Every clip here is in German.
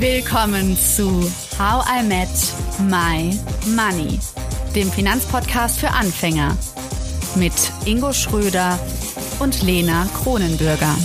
Willkommen zu How I Met My Money, dem Finanzpodcast für Anfänger mit Ingo Schröder und Lena Kronenbürger.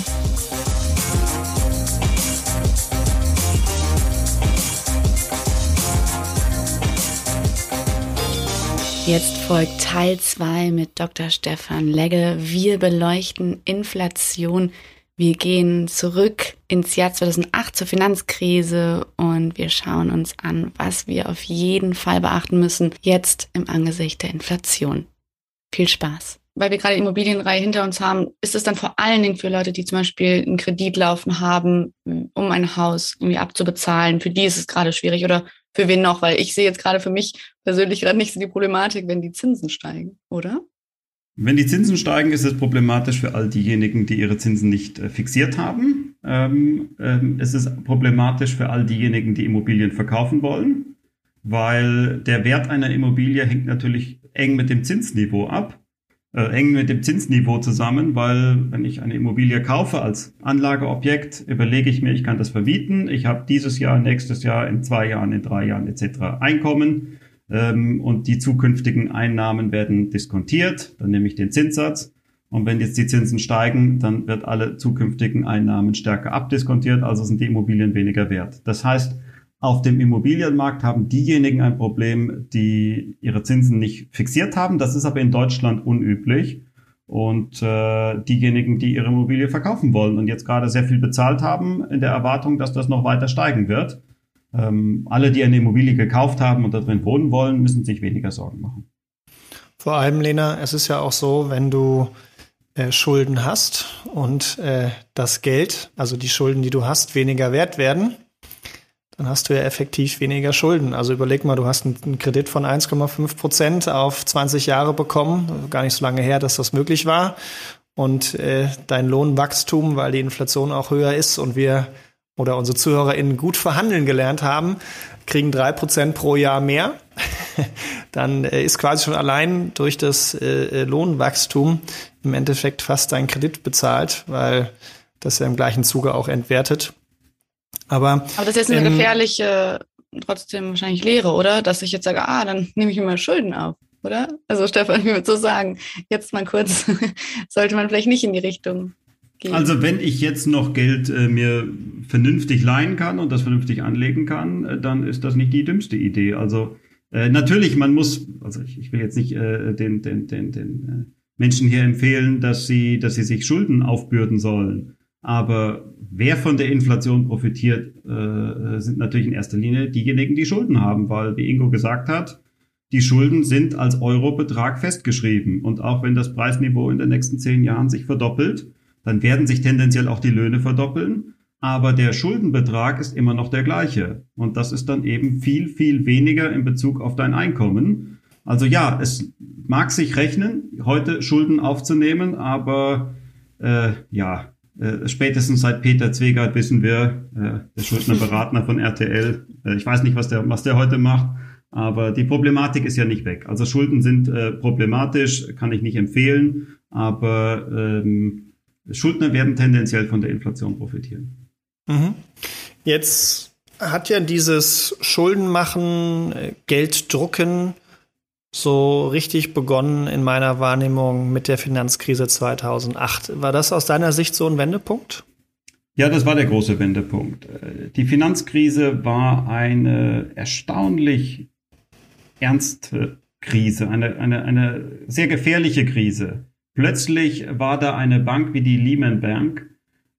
Jetzt folgt Teil 2 mit Dr. Stefan Legge. Wir beleuchten Inflation. Wir gehen zurück ins Jahr 2008 zur Finanzkrise und wir schauen uns an, was wir auf jeden Fall beachten müssen, jetzt im Angesicht der Inflation. Viel Spaß weil wir gerade Immobilienreihe hinter uns haben, ist es dann vor allen Dingen für Leute, die zum Beispiel einen Kredit laufen haben, um ein Haus irgendwie abzubezahlen. Für die ist es gerade schwierig oder für wen noch? Weil ich sehe jetzt gerade für mich persönlich gerade nicht so die Problematik, wenn die Zinsen steigen, oder? Wenn die Zinsen steigen, ist es problematisch für all diejenigen, die ihre Zinsen nicht äh, fixiert haben. Ähm, ähm, es ist problematisch für all diejenigen, die Immobilien verkaufen wollen, weil der Wert einer Immobilie hängt natürlich eng mit dem Zinsniveau ab äh, eng mit dem Zinsniveau zusammen, weil wenn ich eine Immobilie kaufe als Anlageobjekt, überlege ich mir, ich kann das vermieten. Ich habe dieses Jahr, nächstes Jahr, in zwei Jahren, in drei Jahren etc. Einkommen ähm, und die zukünftigen Einnahmen werden diskontiert. Dann nehme ich den Zinssatz. Und wenn jetzt die Zinsen steigen, dann wird alle zukünftigen Einnahmen stärker abdiskontiert, also sind die Immobilien weniger wert. Das heißt, auf dem Immobilienmarkt haben diejenigen ein Problem, die ihre Zinsen nicht fixiert haben. Das ist aber in Deutschland unüblich. Und äh, diejenigen, die ihre Immobilie verkaufen wollen und jetzt gerade sehr viel bezahlt haben, in der Erwartung, dass das noch weiter steigen wird. Ähm, alle, die eine Immobilie gekauft haben und da drin wohnen wollen, müssen sich weniger Sorgen machen. Vor allem, Lena, es ist ja auch so, wenn du äh, Schulden hast und äh, das Geld, also die Schulden, die du hast, weniger wert werden, dann hast du ja effektiv weniger Schulden. Also überleg mal, du hast einen Kredit von 1,5 Prozent auf 20 Jahre bekommen, gar nicht so lange her, dass das möglich war. Und äh, dein Lohnwachstum, weil die Inflation auch höher ist und wir oder unsere ZuhörerInnen gut verhandeln gelernt haben, kriegen drei Prozent pro Jahr mehr. dann äh, ist quasi schon allein durch das äh, Lohnwachstum im Endeffekt fast dein Kredit bezahlt, weil das ja im gleichen Zuge auch entwertet. Aber, Aber das ist jetzt eine ähm, gefährliche, trotzdem wahrscheinlich Lehre, oder? Dass ich jetzt sage, ah, dann nehme ich mir mal Schulden auf, oder? Also Stefan, ich würde so sagen, jetzt mal kurz, sollte man vielleicht nicht in die Richtung gehen. Also wenn ich jetzt noch Geld äh, mir vernünftig leihen kann und das vernünftig anlegen kann, äh, dann ist das nicht die dümmste Idee. Also äh, natürlich, man muss, also ich, ich will jetzt nicht äh, den, den, den, den äh, Menschen hier empfehlen, dass sie, dass sie sich Schulden aufbürden sollen. Aber wer von der Inflation profitiert, äh, sind natürlich in erster Linie diejenigen, die Schulden haben, weil, wie Ingo gesagt hat, die Schulden sind als Eurobetrag festgeschrieben. Und auch wenn das Preisniveau in den nächsten zehn Jahren sich verdoppelt, dann werden sich tendenziell auch die Löhne verdoppeln. Aber der Schuldenbetrag ist immer noch der gleiche. Und das ist dann eben viel, viel weniger in Bezug auf dein Einkommen. Also ja, es mag sich rechnen, heute Schulden aufzunehmen, aber äh, ja, äh, spätestens seit Peter Zwegert wissen wir, äh, der Schuldnerberater von RTL, äh, ich weiß nicht, was der, was der heute macht, aber die Problematik ist ja nicht weg. Also Schulden sind äh, problematisch, kann ich nicht empfehlen, aber ähm, Schuldner werden tendenziell von der Inflation profitieren. Mhm. Jetzt hat ja dieses Schuldenmachen, äh, Gelddrucken so richtig begonnen in meiner Wahrnehmung mit der Finanzkrise 2008. War das aus deiner Sicht so ein Wendepunkt? Ja, das war der große Wendepunkt. Die Finanzkrise war eine erstaunlich ernste Krise, eine, eine, eine sehr gefährliche Krise. Plötzlich war da eine Bank wie die Lehman Bank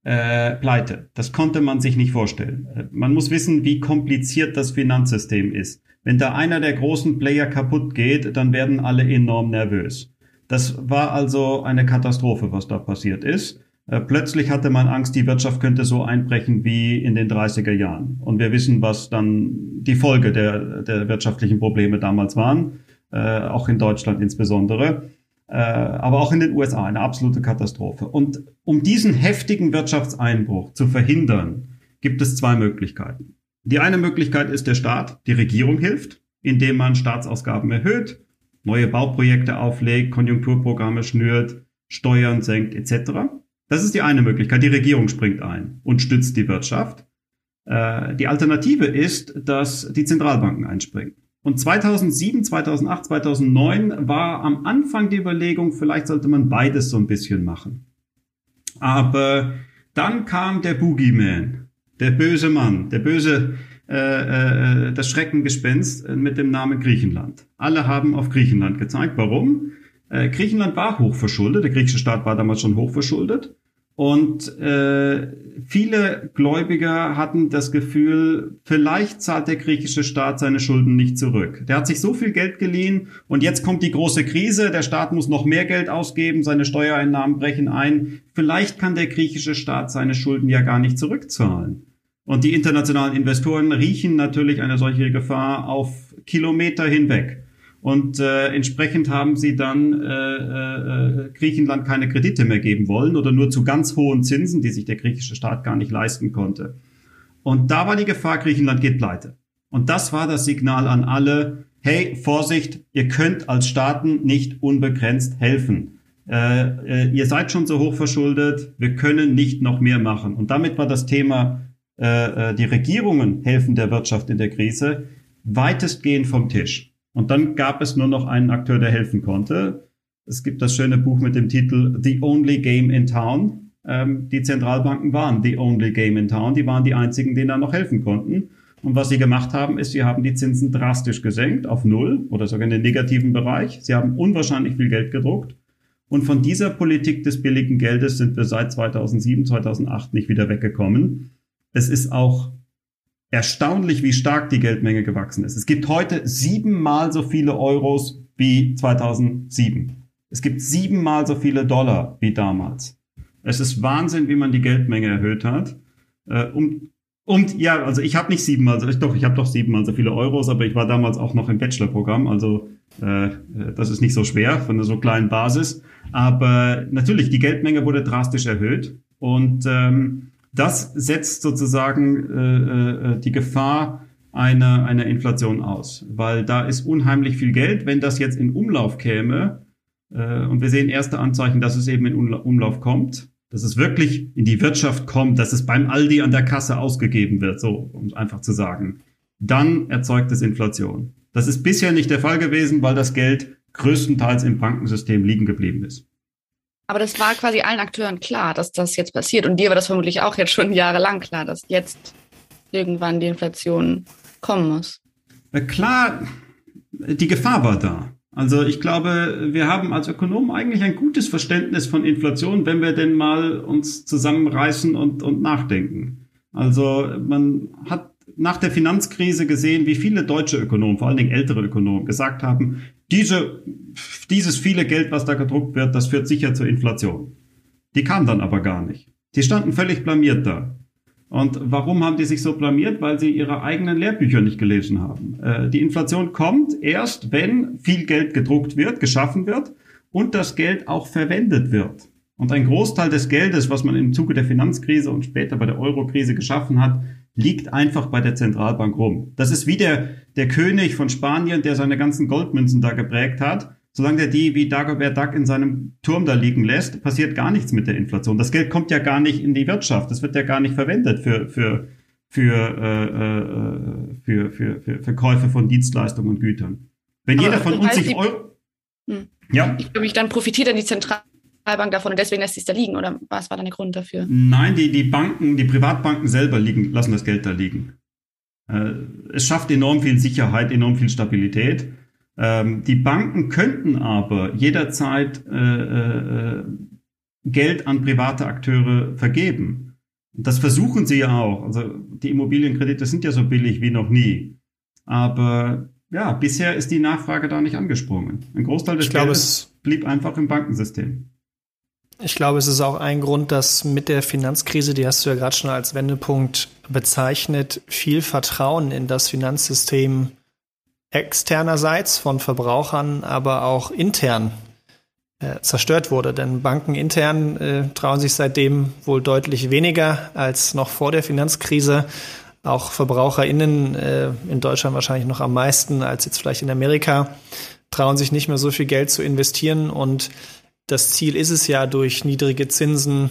äh, pleite. Das konnte man sich nicht vorstellen. Man muss wissen, wie kompliziert das Finanzsystem ist. Wenn da einer der großen Player kaputt geht, dann werden alle enorm nervös. Das war also eine Katastrophe, was da passiert ist. Äh, plötzlich hatte man Angst, die Wirtschaft könnte so einbrechen wie in den 30er Jahren. Und wir wissen, was dann die Folge der, der wirtschaftlichen Probleme damals waren, äh, auch in Deutschland insbesondere, äh, aber auch in den USA, eine absolute Katastrophe. Und um diesen heftigen Wirtschaftseinbruch zu verhindern, gibt es zwei Möglichkeiten. Die eine Möglichkeit ist der Staat, die Regierung hilft, indem man Staatsausgaben erhöht, neue Bauprojekte auflegt, Konjunkturprogramme schnürt, Steuern senkt etc. Das ist die eine Möglichkeit. Die Regierung springt ein und stützt die Wirtschaft. Äh, die Alternative ist, dass die Zentralbanken einspringen. Und 2007, 2008, 2009 war am Anfang die Überlegung, vielleicht sollte man beides so ein bisschen machen. Aber dann kam der Boogeyman, der böse Mann, der böse, äh, äh, das Schreckengespenst mit dem Namen Griechenland. Alle haben auf Griechenland gezeigt. Warum? Äh, Griechenland war hochverschuldet, der griechische Staat war damals schon hochverschuldet. Und äh, viele Gläubiger hatten das Gefühl, vielleicht zahlt der griechische Staat seine Schulden nicht zurück. Der hat sich so viel Geld geliehen und jetzt kommt die große Krise, der Staat muss noch mehr Geld ausgeben, seine Steuereinnahmen brechen ein. Vielleicht kann der griechische Staat seine Schulden ja gar nicht zurückzahlen. Und die internationalen Investoren riechen natürlich eine solche Gefahr auf Kilometer hinweg. Und äh, entsprechend haben sie dann äh, äh, Griechenland keine Kredite mehr geben wollen oder nur zu ganz hohen Zinsen, die sich der griechische Staat gar nicht leisten konnte. Und da war die Gefahr, Griechenland geht pleite. Und das war das Signal an alle, hey, Vorsicht, ihr könnt als Staaten nicht unbegrenzt helfen. Äh, äh, ihr seid schon so hoch verschuldet, wir können nicht noch mehr machen. Und damit war das Thema, äh, äh die Regierungen helfen der Wirtschaft in der Krise, weitestgehend vom Tisch. Und dann gab es nur noch einen Akteur, der helfen konnte. Es gibt das schöne Buch mit dem Titel The Only Game in Town. Ähm, die Zentralbanken waren the only game in town. Die waren die einzigen, denen da noch helfen konnten. Und was sie gemacht haben, ist, sie haben die Zinsen drastisch gesenkt auf Null oder sogar in den negativen Bereich. Sie haben unwahrscheinlich viel Geld gedruckt. Und von dieser Politik des billigen Geldes sind wir seit 2007, 2008 nicht wieder weggekommen. Es ist auch erstaunlich, wie stark die Geldmenge gewachsen ist. Es gibt heute siebenmal so viele Euros wie 2007. Es gibt siebenmal so viele Dollar wie damals. Es ist Wahnsinn, wie man die Geldmenge erhöht hat. Äh, und ja, also ich habe nicht siebenmal, also doch, ich habe doch siebenmal so viele Euros, aber ich war damals auch noch im Bachelorprogramm, also äh, das ist nicht so schwer von einer so kleinen Basis. Aber natürlich, die Geldmenge wurde drastisch erhöht und ähm, das setzt sozusagen äh, äh, die Gefahr einer, einer Inflation aus, weil da ist unheimlich viel Geld. Wenn das jetzt in Umlauf käme, äh, und wir sehen erste Anzeichen, dass es eben in Umlauf kommt, dass es wirklich in die Wirtschaft kommt, dass es beim Aldi an der Kasse ausgegeben wird, so um es einfach zu sagen, dann erzeugt es Inflation. Das ist bisher nicht der Fall gewesen, weil das Geld größtenteils im Bankensystem liegen geblieben ist. Aber das war quasi allen Akteuren klar, dass das jetzt passiert. Und dir war das vermutlich auch jetzt schon jahrelang klar, dass jetzt irgendwann die Inflation kommen muss. Klar, die Gefahr war da. Also ich glaube, wir haben als Ökonomen eigentlich ein gutes Verständnis von Inflation, wenn wir denn mal uns zusammenreißen und, und nachdenken. Also man hat nach der Finanzkrise gesehen, wie viele deutsche Ökonomen, vor allen Dingen ältere Ökonomen, gesagt haben, diese, dieses viele Geld, was da gedruckt wird, das führt sicher zur Inflation. Die kam dann aber gar nicht. Die standen völlig blamiert da. Und warum haben die sich so blamiert? Weil sie ihre eigenen Lehrbücher nicht gelesen haben. Äh, die Inflation kommt erst, wenn viel Geld gedruckt wird, geschaffen wird und das Geld auch verwendet wird. Und ein Großteil des Geldes, was man im Zuge der Finanzkrise und später bei der Eurokrise geschaffen hat, liegt einfach bei der Zentralbank rum. Das ist wie der, der König von Spanien, der seine ganzen Goldmünzen da geprägt hat. Solange der die wie Dagobert Duck in seinem Turm da liegen lässt, passiert gar nichts mit der Inflation. Das Geld kommt ja gar nicht in die Wirtschaft. Das wird ja gar nicht verwendet für, für, für, äh, äh für, für, für, für Käufe von Dienstleistungen und Gütern. Wenn Aber jeder von uns sich Euro... Hm. Ja. Ich glaube, dann profitiert dann die Zentralbank Zentralbank davon und deswegen lässt sie es da liegen? Oder was war dann der Grund dafür? Nein, die, die Banken, die Privatbanken selber liegen, lassen das Geld da liegen. Äh, es schafft enorm viel Sicherheit, enorm viel Stabilität. Ähm, die Banken könnten aber jederzeit äh, äh, Geld an private Akteure vergeben. Das versuchen sie ja auch. Also die Immobilienkredite sind ja so billig wie noch nie. Aber ja, bisher ist die Nachfrage da nicht angesprungen. Ein Großteil des Geldes blieb einfach im Bankensystem. Ich glaube, es ist auch ein Grund, dass mit der Finanzkrise, die hast du ja gerade schon als Wendepunkt bezeichnet, viel Vertrauen in das Finanzsystem externerseits von Verbrauchern, aber auch intern äh, zerstört wurde. Denn Banken intern äh, trauen sich seitdem wohl deutlich weniger als noch vor der Finanzkrise. Auch VerbraucherInnen äh, in Deutschland wahrscheinlich noch am meisten als jetzt vielleicht in Amerika trauen sich nicht mehr so viel Geld zu investieren und das Ziel ist es ja, durch niedrige Zinsen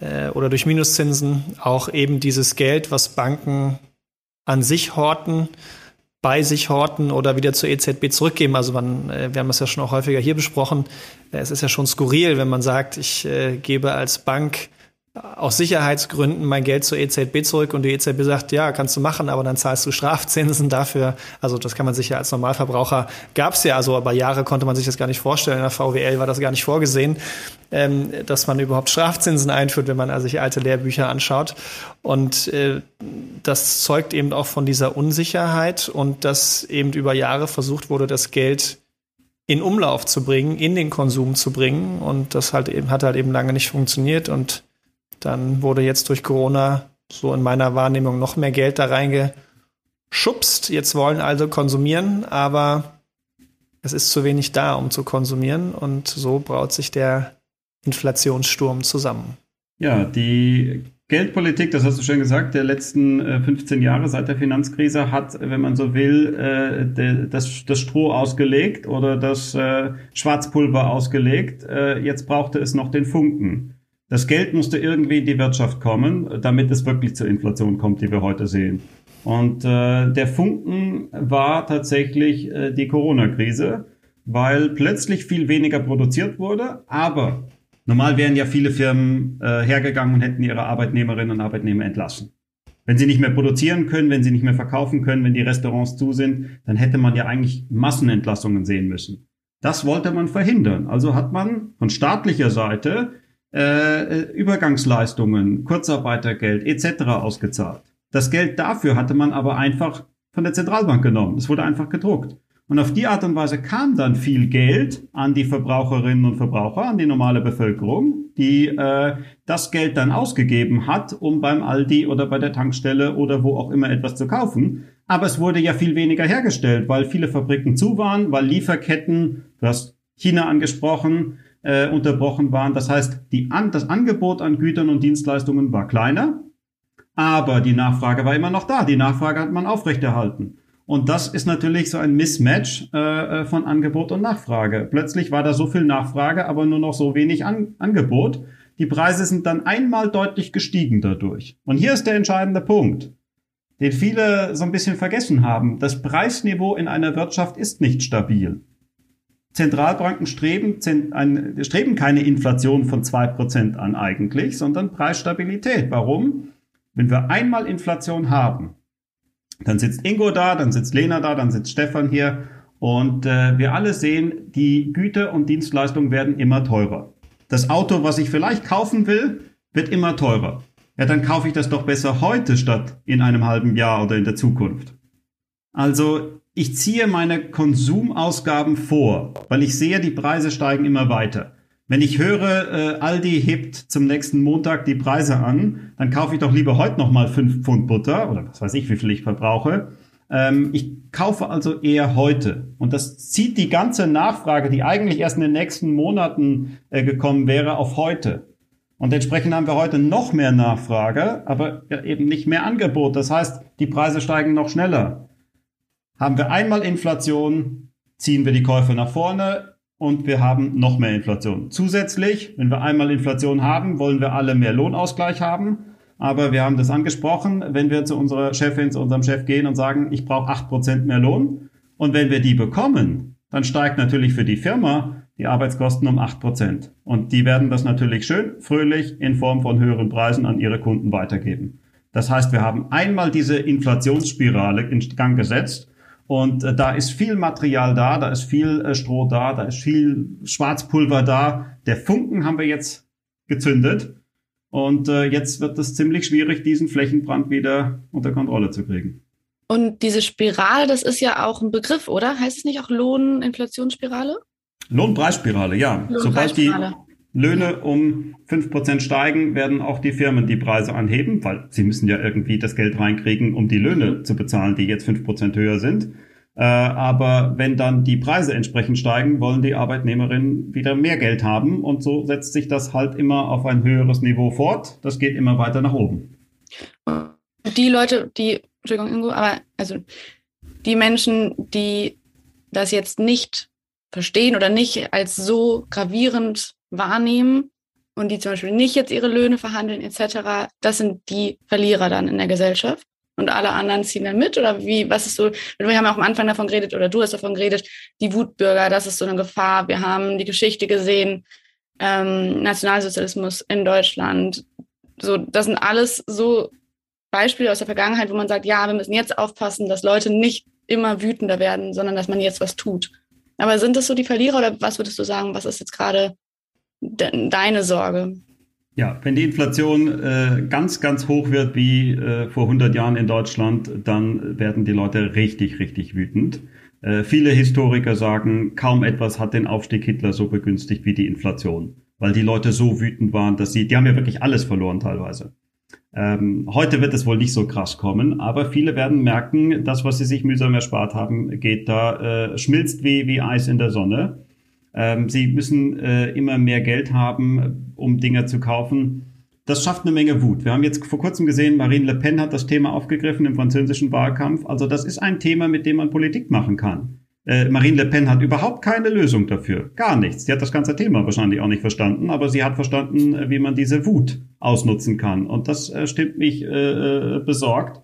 äh, oder durch Minuszinsen auch eben dieses Geld, was Banken an sich horten, bei sich horten oder wieder zur EZB zurückgeben. Also man, äh, wir haben es ja schon auch häufiger hier besprochen. Äh, es ist ja schon skurril, wenn man sagt, ich äh, gebe als Bank aus Sicherheitsgründen mein Geld zur EZB zurück und die EZB sagt, ja, kannst du machen, aber dann zahlst du Strafzinsen dafür. Also das kann man sich ja als Normalverbraucher, gab es ja, also über Jahre konnte man sich das gar nicht vorstellen. In der VWL war das gar nicht vorgesehen, ähm, dass man überhaupt Strafzinsen einführt, wenn man also sich alte Lehrbücher anschaut. Und äh, das zeugt eben auch von dieser Unsicherheit und dass eben über Jahre versucht wurde, das Geld in Umlauf zu bringen, in den Konsum zu bringen. Und das halt eben, hat halt eben lange nicht funktioniert und dann wurde jetzt durch Corona so in meiner Wahrnehmung noch mehr Geld da reingeschubst. Jetzt wollen also konsumieren, aber es ist zu wenig da, um zu konsumieren. Und so braut sich der Inflationssturm zusammen. Ja, die Geldpolitik, das hast du schon gesagt, der letzten 15 äh, Jahre seit der Finanzkrise hat, wenn man so will, äh, das, Stroh ausgelegt oder das äh, Schwarzpulver ausgelegt. Jetzt brauchte es noch den Funken. Das Geld musste irgendwie in die Wirtschaft kommen, damit es wirklich zur Inflation kommt, die wir heute sehen. Und äh, der Funken war tatsächlich äh, die Corona-Krise, weil plötzlich viel weniger produziert wurde, aber normal wären ja viele Firmen äh, hergegangen und hätten ihre Arbeitnehmerinnen und Arbeitnehmer entlassen. Wenn sie nicht mehr produzieren können, wenn sie nicht mehr verkaufen können, wenn die Restaurants zu sind, dann hätte man ja eigentlich Massenentlassungen sehen müssen. Das wollte man verhindern. Also hat man von staatlicher Seite äh, Übergangsleistungen, Kurzarbeitergeld etc. ausgezahlt. Das Geld dafür hatte man aber einfach von der Zentralbank genommen. Es wurde einfach gedruckt. Und auf die Art und Weise kam dann viel Geld an die Verbraucherinnen und Verbraucher, an die normale Bevölkerung, die äh, das Geld dann ausgegeben hat, um beim Aldi oder bei der Tankstelle oder wo auch immer etwas zu kaufen. Aber es wurde ja viel weniger hergestellt, weil viele Fabriken zu waren, weil Lieferketten, du hast China angesprochen, äh, unterbrochen waren. Das heißt, die an, das Angebot an Gütern und Dienstleistungen war kleiner, aber die Nachfrage war immer noch da. Die Nachfrage hat man aufrechterhalten. Und das ist natürlich so ein Mismatch äh, äh, von Angebot und Nachfrage. Plötzlich war da so viel Nachfrage, aber nur noch so wenig an Angebot. Die Preise sind dann einmal deutlich gestiegen dadurch. Und hier ist der entscheidende Punkt, den viele so ein bisschen vergessen haben. Das Preisniveau in einer Wirtschaft ist nicht stabil. Zentralbanken streben, streben keine Inflation von zwei Prozent an eigentlich, sondern Preisstabilität. Warum? Wenn wir einmal Inflation haben, dann sitzt Ingo da, dann sitzt Lena da, dann sitzt Stefan hier und äh, wir alle sehen, die Güter und Dienstleistungen werden immer teurer. Das Auto, was ich vielleicht kaufen will, wird immer teurer. Ja, dann kaufe ich das doch besser heute statt in einem halben Jahr oder in der Zukunft. Also ich ziehe meine Konsumausgaben vor, weil ich sehe, die Preise steigen immer weiter. Wenn ich höre, äh, Aldi hebt zum nächsten Montag die Preise an, dann kaufe ich doch lieber heute nochmal fünf Pfund Butter oder was weiß ich, wie viel ich verbrauche. Ähm, ich kaufe also eher heute. Und das zieht die ganze Nachfrage, die eigentlich erst in den nächsten Monaten äh, gekommen wäre, auf heute. Und entsprechend haben wir heute noch mehr Nachfrage, aber eben nicht mehr Angebot. Das heißt, die Preise steigen noch schneller. Haben wir einmal Inflation, ziehen wir die Käufe nach vorne und wir haben noch mehr Inflation. Zusätzlich, wenn wir einmal Inflation haben, wollen wir alle mehr Lohnausgleich haben. Aber wir haben das angesprochen, wenn wir zu unserer Chefin, zu unserem Chef gehen und sagen, ich brauche acht Prozent mehr Lohn. Und wenn wir die bekommen, dann steigt natürlich für die Firma die Arbeitskosten um acht Prozent. Und die werden das natürlich schön fröhlich in Form von höheren Preisen an ihre Kunden weitergeben. Das heißt, wir haben einmal diese Inflationsspirale in Gang gesetzt und äh, da ist viel Material da, da ist viel äh, Stroh da, da ist viel Schwarzpulver da. Der Funken haben wir jetzt gezündet. Und äh, jetzt wird es ziemlich schwierig, diesen Flächenbrand wieder unter Kontrolle zu kriegen. Und diese Spirale, das ist ja auch ein Begriff, oder? Heißt es nicht auch Lohninflationsspirale? Lohnpreisspirale, ja. Sobald die Löhne um fünf Prozent steigen, werden auch die Firmen die Preise anheben, weil sie müssen ja irgendwie das Geld reinkriegen, um die Löhne zu bezahlen, die jetzt fünf Prozent höher sind. Äh, aber wenn dann die Preise entsprechend steigen, wollen die Arbeitnehmerinnen wieder mehr Geld haben und so setzt sich das halt immer auf ein höheres Niveau fort. Das geht immer weiter nach oben. Die Leute, die, Entschuldigung, Ingo, aber also die Menschen, die das jetzt nicht verstehen oder nicht als so gravierend wahrnehmen, und die zum Beispiel nicht jetzt ihre Löhne verhandeln etc., das sind die Verlierer dann in der Gesellschaft und alle anderen ziehen dann mit? Oder wie, was ist so, wir haben auch am Anfang davon geredet, oder du hast davon geredet, die Wutbürger, das ist so eine Gefahr. Wir haben die Geschichte gesehen, ähm, Nationalsozialismus in Deutschland. So, das sind alles so Beispiele aus der Vergangenheit, wo man sagt, ja, wir müssen jetzt aufpassen, dass Leute nicht immer wütender werden, sondern dass man jetzt was tut. Aber sind das so die Verlierer oder was würdest du sagen, was ist jetzt gerade de deine Sorge? Ja, wenn die Inflation äh, ganz, ganz hoch wird wie äh, vor 100 Jahren in Deutschland, dann werden die Leute richtig, richtig wütend. Äh, viele Historiker sagen, kaum etwas hat den Aufstieg Hitler so begünstigt wie die Inflation, weil die Leute so wütend waren, dass sie, die haben ja wirklich alles verloren teilweise. Ähm, heute wird es wohl nicht so krass kommen, aber viele werden merken, das, was sie sich mühsam erspart haben, geht da, äh, schmilzt wie, wie Eis in der Sonne. Ähm, sie müssen äh, immer mehr Geld haben, um Dinge zu kaufen. Das schafft eine Menge Wut. Wir haben jetzt vor kurzem gesehen, Marine Le Pen hat das Thema aufgegriffen im französischen Wahlkampf. Also das ist ein Thema, mit dem man Politik machen kann. Äh, Marine Le Pen hat überhaupt keine Lösung dafür. Gar nichts. Sie hat das ganze Thema wahrscheinlich auch nicht verstanden, aber sie hat verstanden, wie man diese Wut ausnutzen kann. Und das äh, stimmt mich äh, äh besorgt.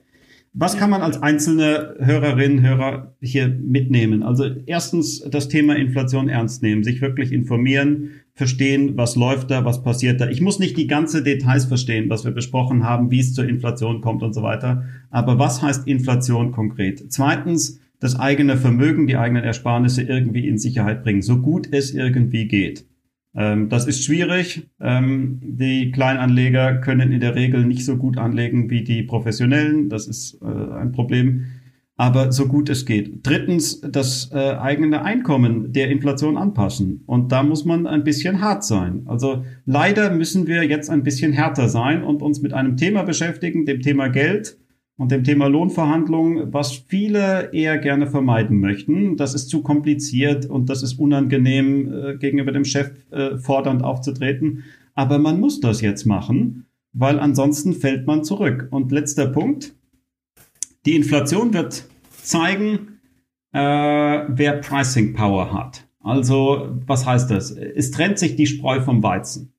Was kann man als einzelne Hörerinnen, Hörer hier mitnehmen? Also erstens das Thema Inflation ernst nehmen, sich wirklich informieren, verstehen, was läuft da, was passiert da. Ich muss nicht die ganze Details verstehen, was wir besprochen haben, wie es zur Inflation kommt und so weiter. Aber was heißt Inflation konkret? Zweitens, das eigene Vermögen, die eigenen Ersparnisse irgendwie in Sicherheit bringen, so gut es irgendwie geht. Ähm, das ist schwierig. Ähm, die Kleinanleger können in der Regel nicht so gut anlegen wie die Professionellen. Das ist äh, ein Problem. Aber so gut es geht. Drittens, das äh, eigene Einkommen der Inflation anpassen. Und da muss man ein bisschen hart sein. Also leider müssen wir jetzt ein bisschen härter sein und uns mit einem Thema beschäftigen, dem Thema Geld und dem Thema Lohnverhandlungen, was viele eher gerne vermeiden möchten. Das ist zu kompliziert und das ist unangenehm, äh, gegenüber dem Chef äh, fordernd aufzutreten. Aber man muss das jetzt machen, weil ansonsten fällt man zurück. Und letzter Punkt. Die Inflation wird zeigen, äh, wer Pricing Power hat. Also, was heißt das? Es trennt sich die Spreu vom Weizen.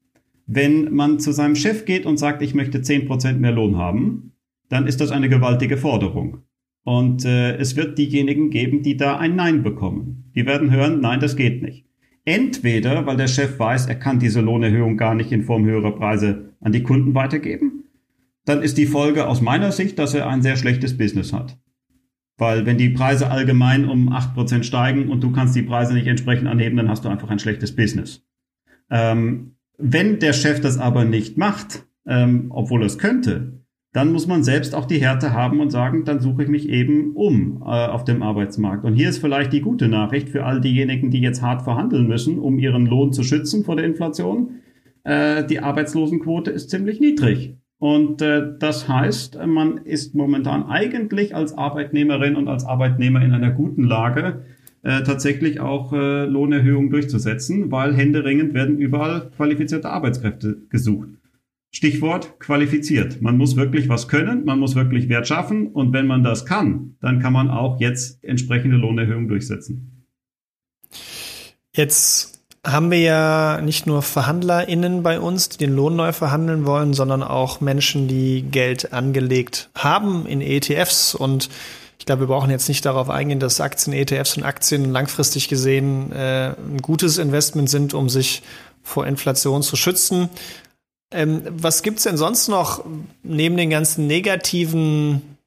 Wenn man zu seinem Chef geht und sagt, ich möchte zehn Prozent mehr Lohn haben, dann ist das eine gewaltige Forderung. Und äh, es wird diejenigen geben, die da ein Nein bekommen. Die werden hören, nein, das geht nicht. Entweder, weil der Chef weiß, er kann diese Lohnerhöhung gar nicht in Form höherer Preise an die Kunden weitergeben, dann ist die Folge aus meiner Sicht, dass er ein sehr schlechtes Business hat. Weil wenn die Preise allgemein um acht Prozent steigen und du kannst die Preise nicht entsprechend anheben, dann hast du einfach ein schlechtes Business. Ähm, wenn der Chef das aber nicht macht, ähm, obwohl er es könnte, dann muss man selbst auch die Härte haben und sagen, dann suche ich mich eben um äh, auf dem Arbeitsmarkt. Und hier ist vielleicht die gute Nachricht für all diejenigen, die jetzt hart verhandeln müssen, um ihren Lohn zu schützen vor der Inflation. Äh, die Arbeitslosenquote ist ziemlich niedrig. Und äh, das heißt, man ist momentan eigentlich als Arbeitnehmerin und als Arbeitnehmer in einer guten Lage, äh, tatsächlich auch äh, Lohnerhöhungen durchzusetzen, weil händeringend werden überall qualifizierte Arbeitskräfte gesucht. Stichwort qualifiziert. Man muss wirklich was können, man muss wirklich Wert schaffen und wenn man das kann, dann kann man auch jetzt entsprechende Lohnerhöhungen durchsetzen. Jetzt haben wir ja nicht nur VerhandlerInnen bei uns, die den Lohn neu verhandeln wollen, sondern auch Menschen, die Geld angelegt haben in ETFs und ich glaube, wir brauchen jetzt nicht darauf eingehen, dass Aktien, ETFs und Aktien langfristig gesehen äh, ein gutes Investment sind, um sich vor Inflation zu schützen. Ähm, was gibt's denn sonst noch neben den ganzen negativen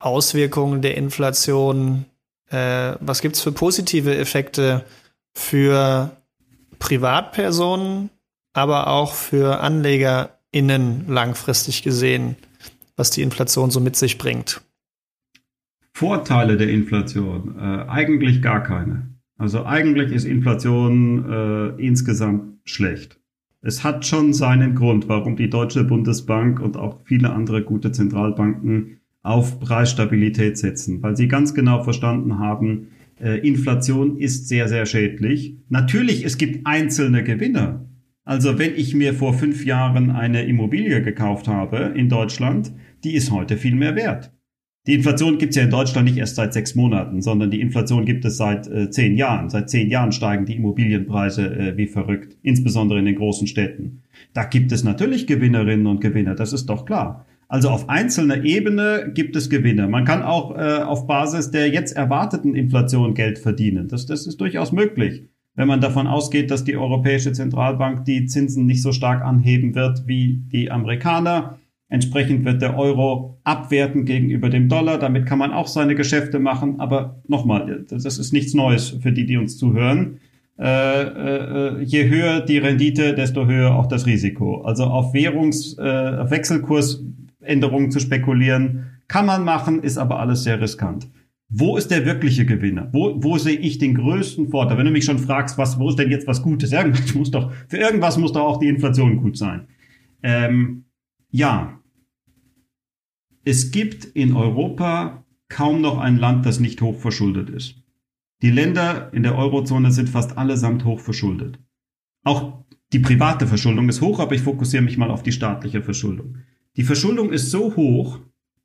Auswirkungen der Inflation? Äh, was gibt's für positive Effekte für Privatpersonen, aber auch für AnlegerInnen langfristig gesehen, was die Inflation so mit sich bringt? Vorteile der Inflation? Äh, eigentlich gar keine. Also eigentlich ist Inflation äh, insgesamt schlecht es hat schon seinen Grund, warum die Deutsche Bundesbank und auch viele andere gute Zentralbanken auf Preisstabilität setzen, weil sie ganz genau verstanden haben, äh, Inflation ist sehr, sehr schädlich. Natürlich, es gibt einzelne Gewinner. Also wenn ich mir vor fünf Jahren eine Immobilie gekauft habe in Deutschland, die ist heute viel mehr wert. Die Inflation gibt es ja in Deutschland nicht erst seit sechs Monaten, sondern die Inflation gibt es seit äh, zehn Jahren. Seit zehn Jahren steigen die Immobilienpreise äh, wie verrückt, insbesondere in den großen Städten. Da gibt es natürlich Gewinnerinnen und Gewinner, das ist doch klar. Also auf einzelner Ebene gibt es Gewinne. Man kann auch äh, auf Basis der jetzt erwarteten Inflation Geld verdienen. Das, das ist durchaus möglich. Wenn man davon ausgeht, dass die Europäische Zentralbank die Zinsen nicht so stark anheben wird wie die Amerikaner. Entsprechend wird der Euro abwerten gegenüber dem Dollar. Damit kann man auch seine Geschäfte machen. Aber nochmal, das ist nichts Neues für die, die uns zuhören. Äh, äh, je höher die Rendite, desto höher auch das Risiko. Also auf Währungs, äh, Wechselkurs Änderungen zu spekulieren. Kann man machen, ist aber alles sehr riskant. Wo ist der wirkliche Gewinner? Wo, wo sehe ich den größten Vorteil? Wenn du mich schon fragst, was, wo ist denn jetzt was Gutes? Irgendwas muss doch, für irgendwas muss doch auch die Inflation gut sein. Ähm, ja. Es gibt in Europa kaum noch ein Land, das nicht hochverschuldet ist. Die Länder in der Eurozone sind fast allesamt hochverschuldet. Auch die private Verschuldung ist hoch, aber ich fokussiere mich mal auf die staatliche Verschuldung. Die Verschuldung ist so hoch,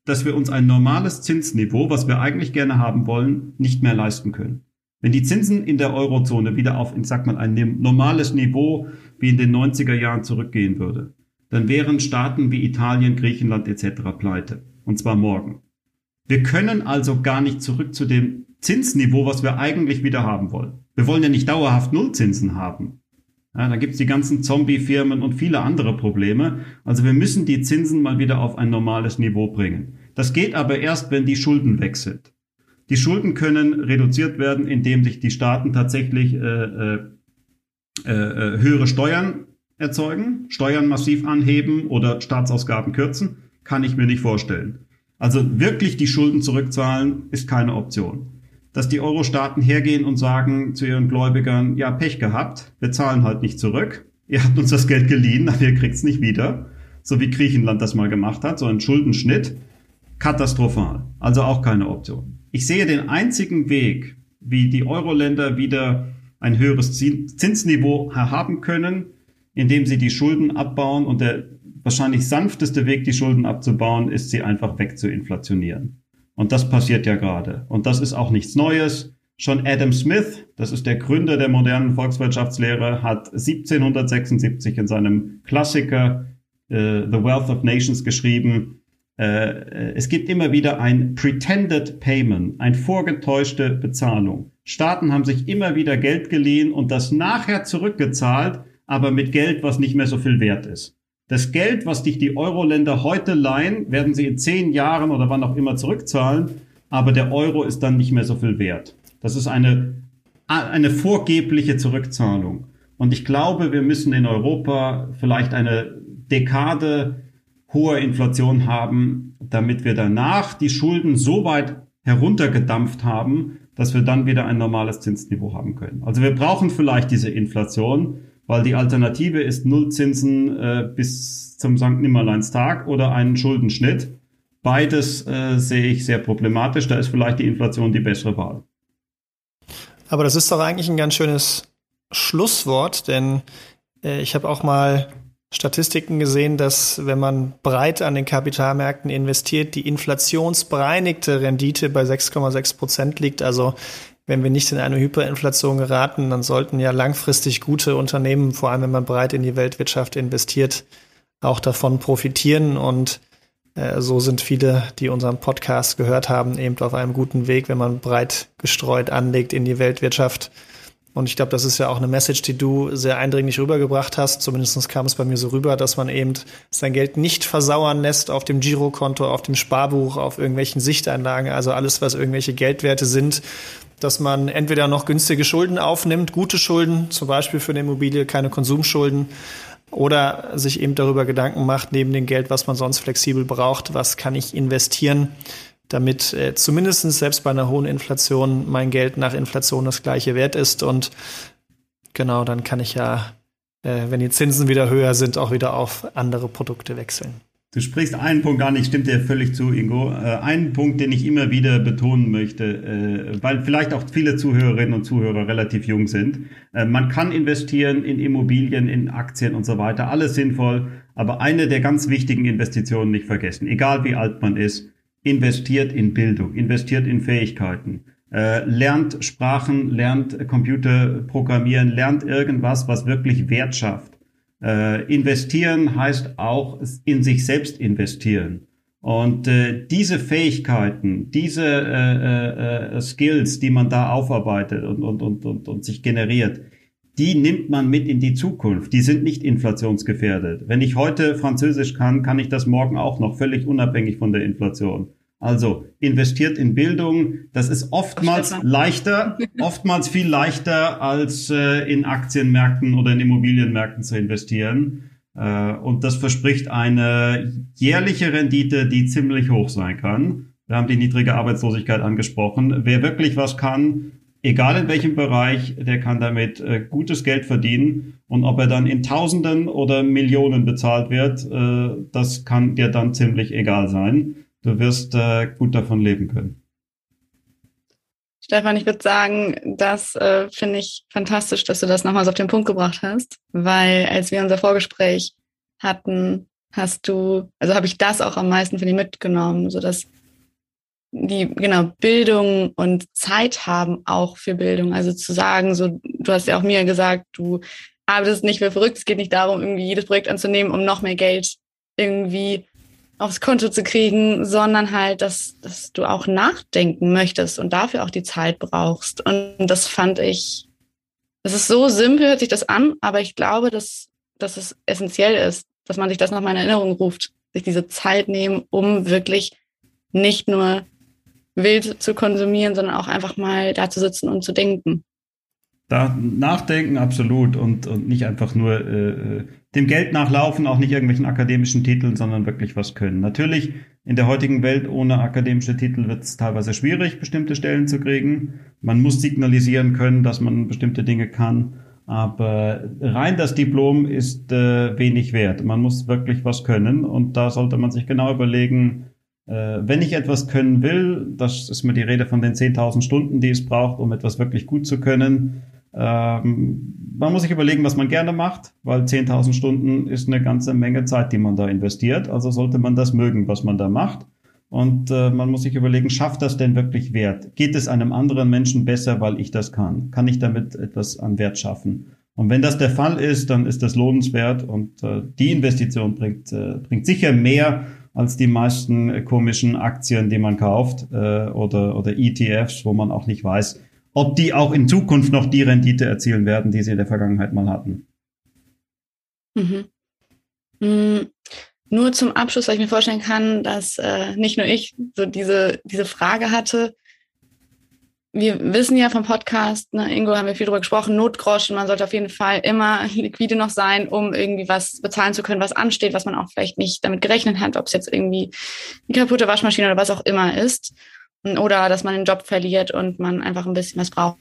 dass wir uns ein normales Zinsniveau, was wir eigentlich gerne haben wollen, nicht mehr leisten können. Wenn die Zinsen in der Eurozone wieder auf, ich sag mal, ein normales Niveau wie in den 90er Jahren zurückgehen würde, dann wären Staaten wie Italien, Griechenland etc. pleite. Und zwar morgen. Wir können also gar nicht zurück zu dem Zinsniveau, was wir eigentlich wieder haben wollen. Wir wollen ja nicht dauerhaft Nullzinsen haben. Ja, da gibt's die ganzen Zombie-Firmen und viele andere Probleme. Also wir müssen die Zinsen mal wieder auf ein normales Niveau bringen. Das geht aber erst, wenn die Schulden weg. Die Schulden können reduziert werden, indem sich die Staaten tatsächlich äh, äh, äh, höhere Steuern erzeugen, Steuern massiv anheben oder Staatsausgaben kürzen. Kann ich mir nicht vorstellen. Also wirklich die Schulden zurückzahlen ist keine Option dass die Euro-Staaten hergehen und sagen zu ihren Gläubigern, ja, Pech gehabt, wir zahlen halt nicht zurück. Ihr habt uns das Geld geliehen, aber ihr kriegt's nicht wieder. So wie Griechenland das mal gemacht hat, so ein Schuldenschnitt. Katastrophal. Also auch keine Option. Ich sehe den einzigen Weg, wie die Euro-Länder wieder ein höheres Zinsniveau haben können, indem sie die Schulden abbauen und der wahrscheinlich sanfteste Weg, die Schulden abzubauen, ist, sie einfach wegzuinflationieren. Und das passiert ja gerade. Und das ist auch nichts Neues. Schon Adam Smith, das ist der Gründer der modernen Volkswirtschaftslehre, hat 1776 in seinem Klassiker äh, The Wealth of Nations geschrieben, äh, es gibt immer wieder ein pretended payment, ein vorgetäuschte Bezahlung. Staaten haben sich immer wieder Geld geliehen und das nachher zurückgezahlt, aber mit Geld, was nicht mehr so viel wert ist. Das Geld, was dich die Euro-Länder heute leihen, werden sie in zehn Jahren oder wann auch immer zurückzahlen, aber der Euro ist dann nicht mehr so viel wert. Das ist eine, eine vorgebliche Zurückzahlung. Und ich glaube, wir müssen in Europa vielleicht eine Dekade hoher Inflation haben, damit wir danach die Schulden so weit heruntergedampft haben, dass wir dann wieder ein normales Zinsniveau haben können. Also wir brauchen vielleicht diese Inflation, weil die Alternative ist Nullzinsen äh, bis zum St. Nimmerleinstag oder einen Schuldenschnitt. Beides äh, sehe ich sehr problematisch. Da ist vielleicht die Inflation die bessere Wahl. Aber das ist doch eigentlich ein ganz schönes Schlusswort, denn äh, ich habe auch mal Statistiken gesehen, dass wenn man breit an den Kapitalmärkten investiert, die inflationsbereinigte Rendite bei 6,6 Prozent liegt. Also wenn wir nicht in eine Hyperinflation geraten, dann sollten ja langfristig gute Unternehmen, vor allem wenn man breit in die Weltwirtschaft investiert, auch davon profitieren. Und äh, so sind viele, die unseren Podcast gehört haben, eben auf einem guten Weg, wenn man breit gestreut anlegt in die Weltwirtschaft. Und ich glaube, das ist ja auch eine Message, die du sehr eindringlich rübergebracht hast. Zumindest kam es bei mir so rüber, dass man eben sein Geld nicht versauern lässt auf dem Girokonto, auf dem Sparbuch, auf irgendwelchen Sichteinlagen, also alles, was irgendwelche Geldwerte sind, dass man entweder noch günstige Schulden aufnimmt, gute Schulden, zum Beispiel für eine Immobilie, keine Konsumschulden, oder sich eben darüber Gedanken macht, neben dem Geld, was man sonst flexibel braucht, was kann ich investieren, damit äh, zumindest selbst bei einer hohen Inflation mein Geld nach Inflation das gleiche wert ist. Und genau, dann kann ich ja, äh, wenn die Zinsen wieder höher sind, auch wieder auf andere Produkte wechseln. Du sprichst einen Punkt an, ich stimme dir völlig zu, Ingo. Äh, einen Punkt, den ich immer wieder betonen möchte, äh, weil vielleicht auch viele Zuhörerinnen und Zuhörer relativ jung sind. Äh, man kann investieren in Immobilien, in Aktien und so weiter, alles sinnvoll. Aber eine der ganz wichtigen Investitionen nicht vergessen, egal wie alt man ist, investiert in Bildung, investiert in Fähigkeiten, äh, lernt Sprachen, lernt Computer programmieren, lernt irgendwas, was wirklich Wert schafft. Äh, investieren heißt auch in sich selbst investieren. Und äh, diese Fähigkeiten, diese äh, äh, Skills, die man da aufarbeitet und, und, und, und, und sich generiert, die nimmt man mit in die Zukunft. Die sind nicht inflationsgefährdet. Wenn ich heute Französisch kann, kann ich das morgen auch noch, völlig unabhängig von der Inflation. Also investiert in Bildung. Das ist oftmals leichter, oftmals viel leichter als äh, in Aktienmärkten oder in Immobilienmärkten zu investieren. Äh, und das verspricht eine jährliche Rendite, die ziemlich hoch sein kann. Wir haben die niedrige Arbeitslosigkeit angesprochen. Wer wirklich was kann, egal in welchem Bereich, der kann damit äh, gutes Geld verdienen. Und ob er dann in Tausenden oder Millionen bezahlt wird, äh, das kann dir dann ziemlich egal sein. Du wirst äh, gut davon leben können. Stefan, ich würde sagen, das äh, finde ich fantastisch, dass du das nochmals auf den Punkt gebracht hast, weil als wir unser Vorgespräch hatten, hast du, also habe ich das auch am meisten für dich mitgenommen, so dass die genau Bildung und Zeit haben auch für Bildung. Also zu sagen, so du hast ja auch mir gesagt, du arbeitest nicht für verrückt. Es geht nicht darum, irgendwie jedes Projekt anzunehmen, um noch mehr Geld irgendwie aufs Konto zu kriegen, sondern halt, dass, dass du auch nachdenken möchtest und dafür auch die Zeit brauchst. Und das fand ich, das ist so simpel, hört sich das an, aber ich glaube, dass, dass es essentiell ist, dass man sich das nochmal in Erinnerung ruft, sich diese Zeit nehmen, um wirklich nicht nur wild zu konsumieren, sondern auch einfach mal da zu sitzen und zu denken. Da nachdenken absolut und, und nicht einfach nur äh, äh, dem Geld nachlaufen, auch nicht irgendwelchen akademischen Titeln, sondern wirklich was können. Natürlich in der heutigen Welt ohne akademische Titel wird es teilweise schwierig, bestimmte Stellen zu kriegen. Man muss signalisieren können, dass man bestimmte Dinge kann. Aber rein das Diplom ist äh, wenig wert. Man muss wirklich was können und da sollte man sich genau überlegen, äh, wenn ich etwas können will, das ist mir die Rede von den 10.000 Stunden, die es braucht, um etwas wirklich gut zu können. Ähm, man muss sich überlegen, was man gerne macht, weil 10.000 Stunden ist eine ganze Menge Zeit, die man da investiert. Also sollte man das mögen, was man da macht. Und äh, man muss sich überlegen, schafft das denn wirklich Wert? Geht es einem anderen Menschen besser, weil ich das kann? Kann ich damit etwas an Wert schaffen? Und wenn das der Fall ist, dann ist das lohnenswert und äh, die Investition bringt, äh, bringt sicher mehr als die meisten komischen Aktien, die man kauft äh, oder, oder ETFs, wo man auch nicht weiß, ob die auch in Zukunft noch die Rendite erzielen werden, die sie in der Vergangenheit mal hatten. Mhm. Mhm. Nur zum Abschluss, weil ich mir vorstellen kann, dass äh, nicht nur ich so diese, diese Frage hatte, wir wissen ja vom Podcast, ne, Ingo, haben wir viel darüber gesprochen, Notgroschen, man sollte auf jeden Fall immer liquide noch sein, um irgendwie was bezahlen zu können, was ansteht, was man auch vielleicht nicht damit gerechnet hat, ob es jetzt irgendwie eine kaputte Waschmaschine oder was auch immer ist. Oder dass man den Job verliert und man einfach ein bisschen was braucht.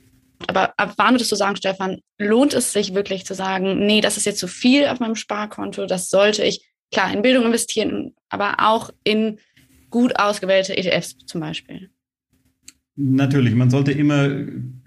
Aber ab wann würdest du sagen, Stefan, lohnt es sich wirklich zu sagen, nee, das ist jetzt zu viel auf meinem Sparkonto, das sollte ich klar in Bildung investieren, aber auch in gut ausgewählte ETFs zum Beispiel? Natürlich, man sollte immer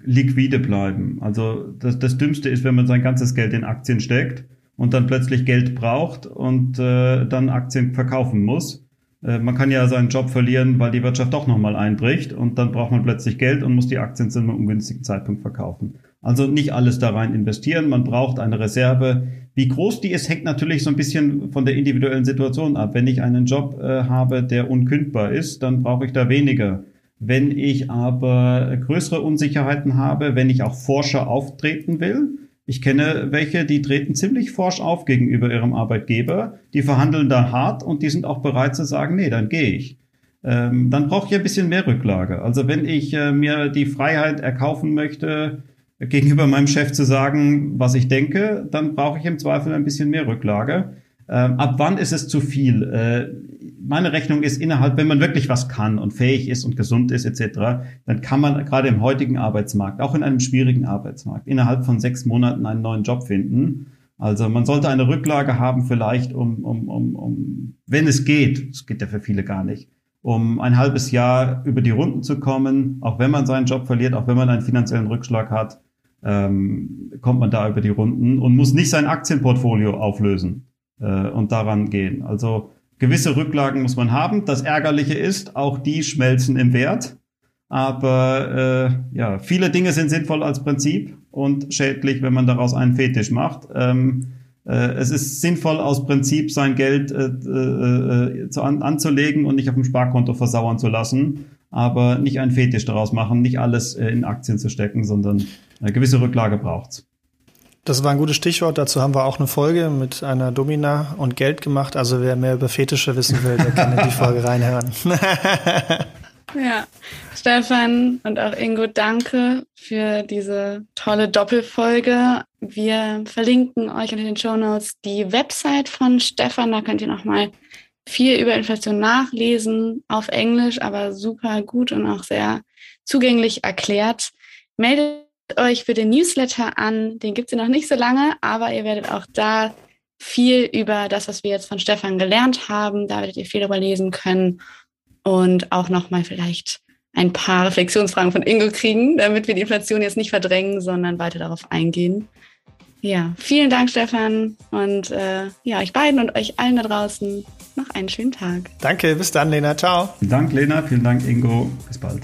liquide bleiben. Also das, das Dümmste ist, wenn man sein ganzes Geld in Aktien steckt und dann plötzlich Geld braucht und äh, dann Aktien verkaufen muss. Äh, man kann ja seinen Job verlieren, weil die Wirtschaft doch nochmal einbricht und dann braucht man plötzlich Geld und muss die Aktien zu einem ungünstigen Zeitpunkt verkaufen. Also nicht alles da rein investieren, man braucht eine Reserve. Wie groß die ist, hängt natürlich so ein bisschen von der individuellen Situation ab. Wenn ich einen Job äh, habe, der unkündbar ist, dann brauche ich da weniger wenn ich aber größere Unsicherheiten habe, wenn ich auch forscher auftreten will, ich kenne welche, die treten ziemlich forsch auf gegenüber ihrem Arbeitgeber, die verhandeln da hart und die sind auch bereit zu sagen, nee, dann gehe ich. Ähm, dann brauche ich ein bisschen mehr Rücklage. Also wenn ich äh, mir die Freiheit erkaufen möchte, gegenüber meinem Chef zu sagen, was ich denke, dann brauche ich im Zweifel ein bisschen mehr Rücklage. Ähm, ab wann ist es zu viel? Äh, meine Rechnung ist innerhalb, wenn man wirklich was kann und fähig ist und gesund ist etc., dann kann man gerade im heutigen Arbeitsmarkt, auch in einem schwierigen Arbeitsmarkt, innerhalb von sechs Monaten einen neuen Job finden. Also man sollte eine Rücklage haben, vielleicht um, um, um, um wenn es geht, es geht ja für viele gar nicht, um ein halbes Jahr über die Runden zu kommen, auch wenn man seinen Job verliert, auch wenn man einen finanziellen Rückschlag hat, ähm, kommt man da über die Runden und muss nicht sein Aktienportfolio auflösen äh, und daran gehen. Also gewisse Rücklagen muss man haben. Das Ärgerliche ist, auch die schmelzen im Wert. Aber äh, ja, viele Dinge sind sinnvoll als Prinzip und schädlich, wenn man daraus einen Fetisch macht. Ähm, äh, es ist sinnvoll, aus Prinzip sein Geld äh, äh, äh, zu an, anzulegen und nicht auf dem Sparkonto versauern zu lassen, aber nicht einen Fetisch daraus machen, nicht alles äh, in Aktien zu stecken, sondern eine gewisse Rücklage braucht's. Das war ein gutes Stichwort. Dazu haben wir auch eine Folge mit einer Domina und Geld gemacht. Also wer mehr über Fetische wissen will, der kann in die Folge reinhören. ja, Stefan und auch Ingo, danke für diese tolle Doppelfolge. Wir verlinken euch in den Show Notes die Website von Stefan. Da könnt ihr nochmal viel über Inflation nachlesen, auf Englisch, aber super gut und auch sehr zugänglich erklärt. Meldet euch für den Newsletter an. Den gibt es ja noch nicht so lange, aber ihr werdet auch da viel über das, was wir jetzt von Stefan gelernt haben. Da werdet ihr viel darüber lesen können und auch nochmal vielleicht ein paar Reflexionsfragen von Ingo kriegen, damit wir die Inflation jetzt nicht verdrängen, sondern weiter darauf eingehen. Ja, vielen Dank, Stefan. Und äh, ja, euch beiden und euch allen da draußen noch einen schönen Tag. Danke, bis dann, Lena. Ciao. Vielen Dank, Lena. Vielen Dank, Ingo. Bis bald.